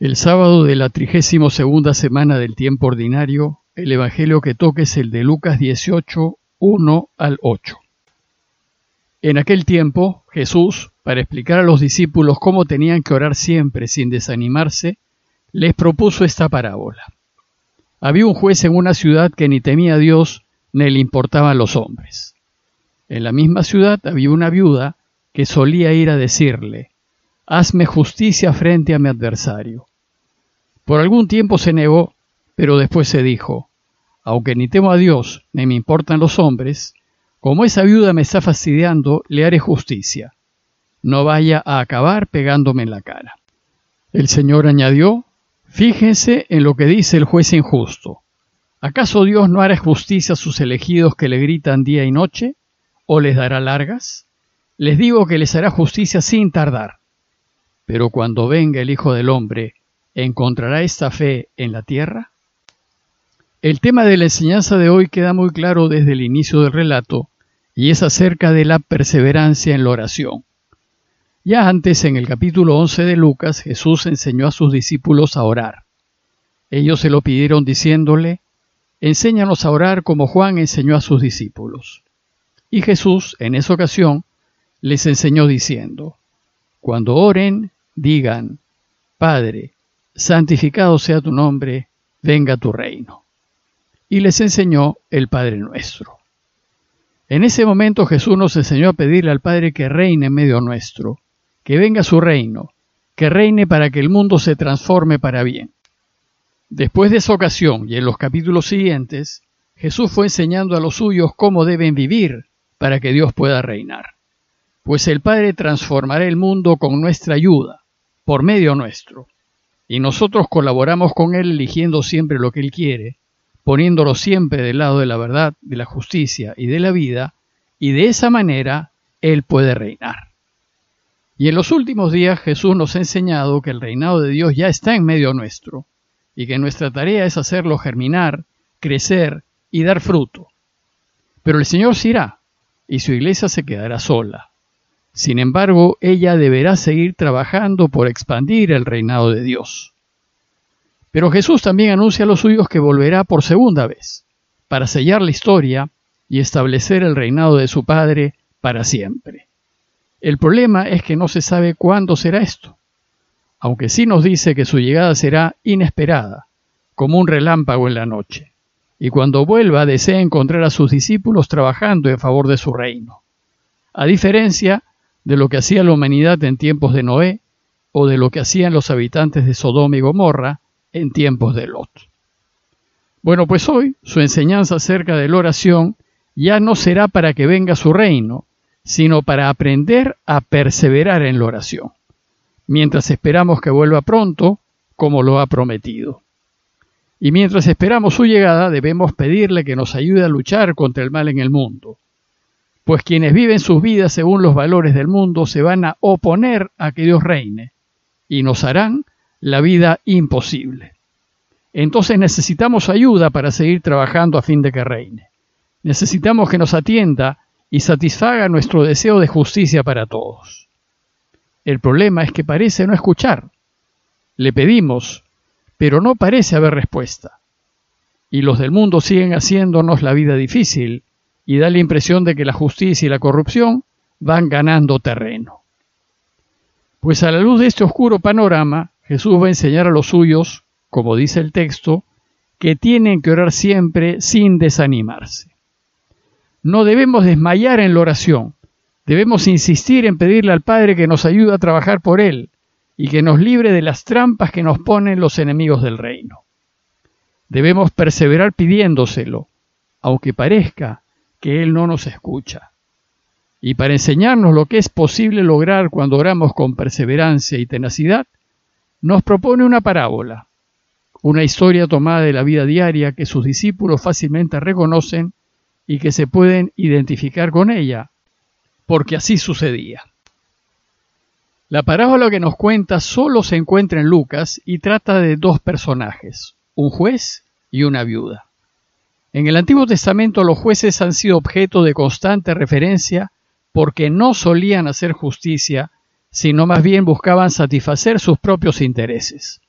El sábado de la trigésimo segunda semana del tiempo ordinario, el Evangelio que toque es el de Lucas 18, 1 al 8. En aquel tiempo, Jesús, para explicar a los discípulos cómo tenían que orar siempre sin desanimarse, les propuso esta parábola. Había un juez en una ciudad que ni temía a Dios ni le importaban los hombres. En la misma ciudad había una viuda que solía ir a decirle, Hazme justicia frente a mi adversario. Por algún tiempo se negó, pero después se dijo, aunque ni temo a Dios ni me importan los hombres, como esa viuda me está fastidiando, le haré justicia. No vaya a acabar pegándome en la cara. El Señor añadió, Fíjense en lo que dice el juez injusto. ¿Acaso Dios no hará justicia a sus elegidos que le gritan día y noche? ¿O les dará largas? Les digo que les hará justicia sin tardar. Pero cuando venga el Hijo del Hombre, ¿Encontrará esta fe en la tierra? El tema de la enseñanza de hoy queda muy claro desde el inicio del relato y es acerca de la perseverancia en la oración. Ya antes, en el capítulo 11 de Lucas, Jesús enseñó a sus discípulos a orar. Ellos se lo pidieron diciéndole, Enséñanos a orar como Juan enseñó a sus discípulos. Y Jesús, en esa ocasión, les enseñó diciendo, Cuando oren, digan, Padre, santificado sea tu nombre, venga tu reino. Y les enseñó el Padre nuestro. En ese momento Jesús nos enseñó a pedirle al Padre que reine en medio nuestro, que venga su reino, que reine para que el mundo se transforme para bien. Después de esa ocasión y en los capítulos siguientes, Jesús fue enseñando a los suyos cómo deben vivir para que Dios pueda reinar. Pues el Padre transformará el mundo con nuestra ayuda, por medio nuestro y nosotros colaboramos con Él eligiendo siempre lo que Él quiere, poniéndolo siempre del lado de la verdad, de la justicia y de la vida, y de esa manera Él puede reinar. Y en los últimos días Jesús nos ha enseñado que el reinado de Dios ya está en medio nuestro, y que nuestra tarea es hacerlo germinar, crecer y dar fruto. Pero el Señor se irá, y su iglesia se quedará sola. Sin embargo, ella deberá seguir trabajando por expandir el reinado de Dios. Pero Jesús también anuncia a los suyos que volverá por segunda vez, para sellar la historia y establecer el reinado de su Padre para siempre. El problema es que no se sabe cuándo será esto, aunque sí nos dice que su llegada será inesperada, como un relámpago en la noche, y cuando vuelva desea encontrar a sus discípulos trabajando en favor de su reino. A diferencia de lo que hacía la humanidad en tiempos de Noé o de lo que hacían los habitantes de Sodoma y Gomorra en tiempos de Lot. Bueno, pues hoy su enseñanza acerca de la oración ya no será para que venga su reino, sino para aprender a perseverar en la oración, mientras esperamos que vuelva pronto, como lo ha prometido. Y mientras esperamos su llegada, debemos pedirle que nos ayude a luchar contra el mal en el mundo, pues quienes viven sus vidas según los valores del mundo se van a oponer a que Dios reine y nos harán la vida imposible. Entonces necesitamos ayuda para seguir trabajando a fin de que reine. Necesitamos que nos atienda y satisfaga nuestro deseo de justicia para todos. El problema es que parece no escuchar. Le pedimos, pero no parece haber respuesta. Y los del mundo siguen haciéndonos la vida difícil y da la impresión de que la justicia y la corrupción van ganando terreno. Pues a la luz de este oscuro panorama, Jesús va a enseñar a los suyos, como dice el texto, que tienen que orar siempre sin desanimarse. No debemos desmayar en la oración, debemos insistir en pedirle al Padre que nos ayude a trabajar por Él y que nos libre de las trampas que nos ponen los enemigos del reino. Debemos perseverar pidiéndoselo, aunque parezca que Él no nos escucha. Y para enseñarnos lo que es posible lograr cuando oramos con perseverancia y tenacidad, nos propone una parábola, una historia tomada de la vida diaria que sus discípulos fácilmente reconocen y que se pueden identificar con ella, porque así sucedía. La parábola que nos cuenta solo se encuentra en Lucas y trata de dos personajes, un juez y una viuda. En el Antiguo Testamento los jueces han sido objeto de constante referencia porque no solían hacer justicia, sino más bien buscaban satisfacer sus propios intereses.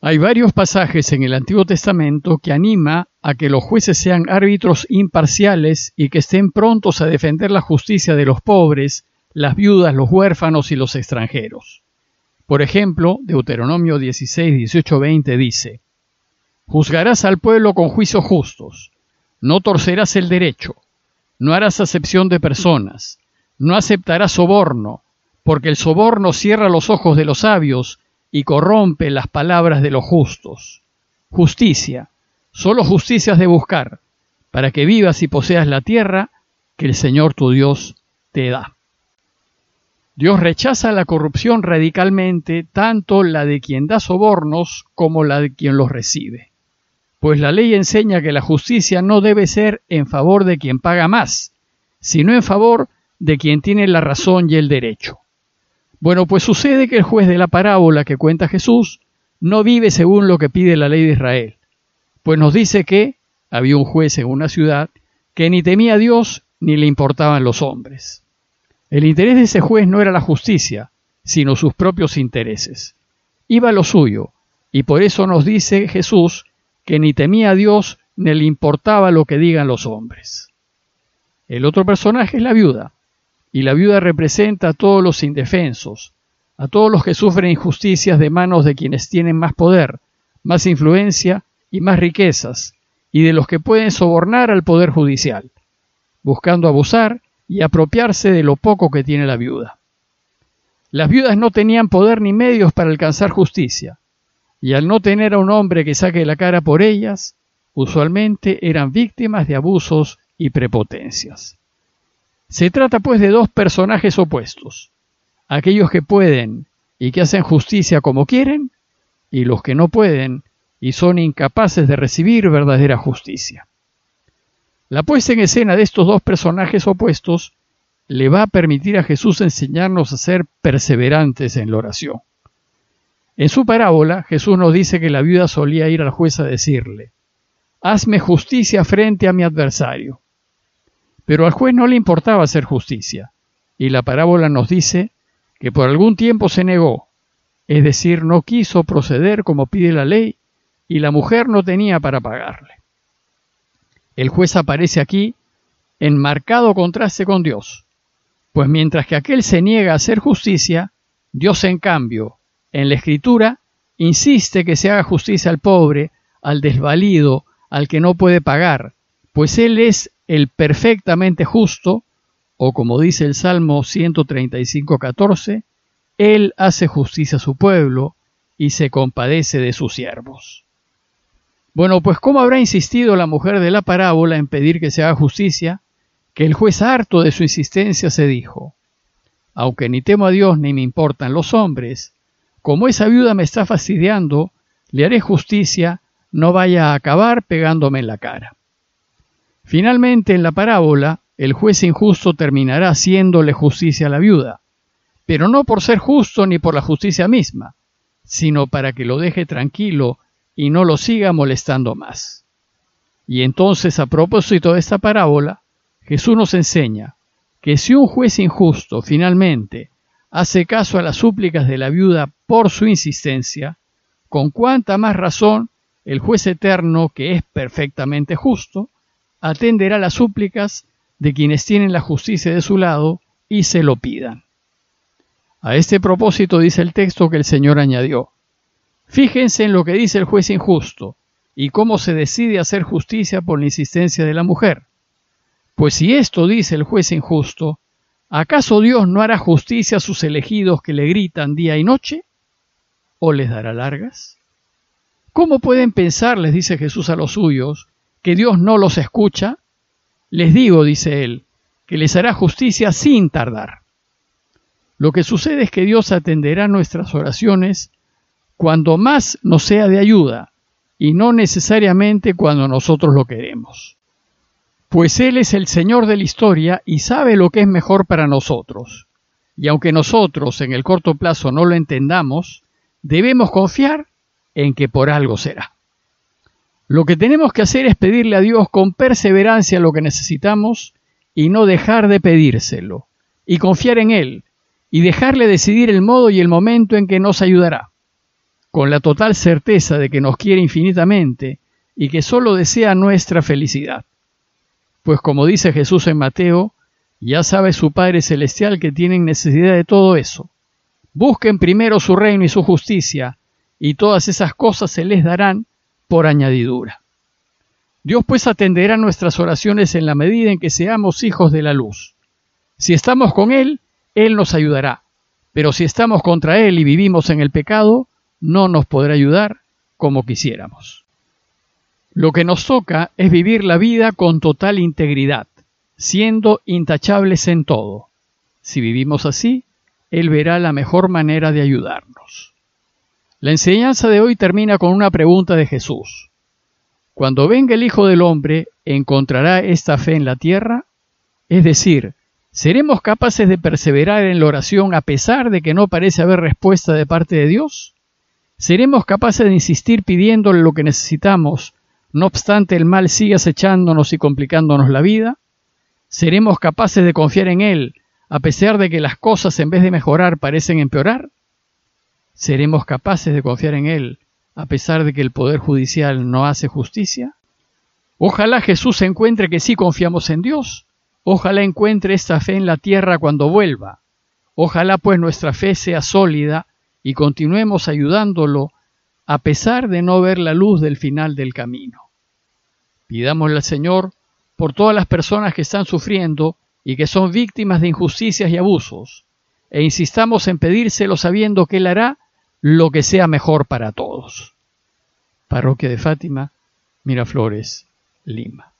Hay varios pasajes en el Antiguo Testamento que anima a que los jueces sean árbitros imparciales y que estén prontos a defender la justicia de los pobres, las viudas, los huérfanos y los extranjeros. Por ejemplo, Deuteronomio 16, 18, 20 dice, Juzgarás al pueblo con juicios justos, no torcerás el derecho, no harás acepción de personas, no aceptarás soborno, porque el soborno cierra los ojos de los sabios y corrompe las palabras de los justos. Justicia, solo justicia has de buscar, para que vivas y poseas la tierra que el Señor tu Dios te da. Dios rechaza la corrupción radicalmente, tanto la de quien da sobornos como la de quien los recibe. Pues la ley enseña que la justicia no debe ser en favor de quien paga más, sino en favor de quien tiene la razón y el derecho. Bueno, pues sucede que el juez de la parábola que cuenta Jesús no vive según lo que pide la ley de Israel, pues nos dice que había un juez en una ciudad que ni temía a Dios ni le importaban los hombres. El interés de ese juez no era la justicia, sino sus propios intereses. Iba lo suyo, y por eso nos dice Jesús que ni temía a Dios ni le importaba lo que digan los hombres. El otro personaje es la viuda, y la viuda representa a todos los indefensos, a todos los que sufren injusticias de manos de quienes tienen más poder, más influencia y más riquezas, y de los que pueden sobornar al poder judicial, buscando abusar y apropiarse de lo poco que tiene la viuda. Las viudas no tenían poder ni medios para alcanzar justicia, y al no tener a un hombre que saque la cara por ellas, usualmente eran víctimas de abusos y prepotencias. Se trata pues de dos personajes opuestos, aquellos que pueden y que hacen justicia como quieren, y los que no pueden y son incapaces de recibir verdadera justicia. La puesta en escena de estos dos personajes opuestos le va a permitir a Jesús enseñarnos a ser perseverantes en la oración. En su parábola, Jesús nos dice que la viuda solía ir al juez a decirle, Hazme justicia frente a mi adversario. Pero al juez no le importaba hacer justicia, y la parábola nos dice que por algún tiempo se negó, es decir, no quiso proceder como pide la ley, y la mujer no tenía para pagarle. El juez aparece aquí en marcado contraste con Dios, pues mientras que aquel se niega a hacer justicia, Dios en cambio, en la escritura, insiste que se haga justicia al pobre, al desvalido, al que no puede pagar, pues Él es el perfectamente justo, o como dice el Salmo 135, 14, Él hace justicia a su pueblo y se compadece de sus siervos. Bueno, pues ¿cómo habrá insistido la mujer de la parábola en pedir que se haga justicia? Que el juez harto de su insistencia se dijo, aunque ni temo a Dios ni me importan los hombres, como esa viuda me está fastidiando, le haré justicia, no vaya a acabar pegándome en la cara. Finalmente, en la parábola, el juez injusto terminará haciéndole justicia a la viuda, pero no por ser justo ni por la justicia misma, sino para que lo deje tranquilo y no lo siga molestando más. Y entonces, a propósito de esta parábola, Jesús nos enseña que si un juez injusto finalmente hace caso a las súplicas de la viuda por su insistencia, con cuánta más razón el juez eterno, que es perfectamente justo, atenderá las súplicas de quienes tienen la justicia de su lado y se lo pidan. A este propósito dice el texto que el Señor añadió, Fíjense en lo que dice el juez injusto y cómo se decide hacer justicia por la insistencia de la mujer. Pues si esto dice el juez injusto, ¿acaso Dios no hará justicia a sus elegidos que le gritan día y noche? ¿O les dará largas? ¿Cómo pueden pensar, les dice Jesús a los suyos, que Dios no los escucha? Les digo, dice él, que les hará justicia sin tardar. Lo que sucede es que Dios atenderá nuestras oraciones cuando más nos sea de ayuda y no necesariamente cuando nosotros lo queremos. Pues Él es el Señor de la historia y sabe lo que es mejor para nosotros. Y aunque nosotros en el corto plazo no lo entendamos, debemos confiar en que por algo será. Lo que tenemos que hacer es pedirle a Dios con perseverancia lo que necesitamos y no dejar de pedírselo, y confiar en Él, y dejarle decidir el modo y el momento en que nos ayudará. con la total certeza de que nos quiere infinitamente y que solo desea nuestra felicidad. Pues como dice Jesús en Mateo, ya sabe su Padre Celestial que tienen necesidad de todo eso. Busquen primero su reino y su justicia, y todas esas cosas se les darán por añadidura. Dios pues atenderá nuestras oraciones en la medida en que seamos hijos de la luz. Si estamos con Él, Él nos ayudará, pero si estamos contra Él y vivimos en el pecado, no nos podrá ayudar como quisiéramos. Lo que nos toca es vivir la vida con total integridad, siendo intachables en todo. Si vivimos así, Él verá la mejor manera de ayudarnos. La enseñanza de hoy termina con una pregunta de Jesús. Cuando venga el Hijo del Hombre, ¿encontrará esta fe en la tierra? Es decir, ¿seremos capaces de perseverar en la oración a pesar de que no parece haber respuesta de parte de Dios? ¿Seremos capaces de insistir pidiéndole lo que necesitamos, no obstante el mal sigue acechándonos y complicándonos la vida? ¿Seremos capaces de confiar en Él, a pesar de que las cosas en vez de mejorar parecen empeorar? ¿Seremos capaces de confiar en Él, a pesar de que el Poder Judicial no hace justicia? Ojalá Jesús encuentre que sí confiamos en Dios. Ojalá encuentre esta fe en la tierra cuando vuelva. Ojalá pues nuestra fe sea sólida y continuemos ayudándolo a pesar de no ver la luz del final del camino. Pidámosle al Señor por todas las personas que están sufriendo y que son víctimas de injusticias y abusos, e insistamos en pedírselo sabiendo que Él hará lo que sea mejor para todos. Parroquia de Fátima, Miraflores, Lima.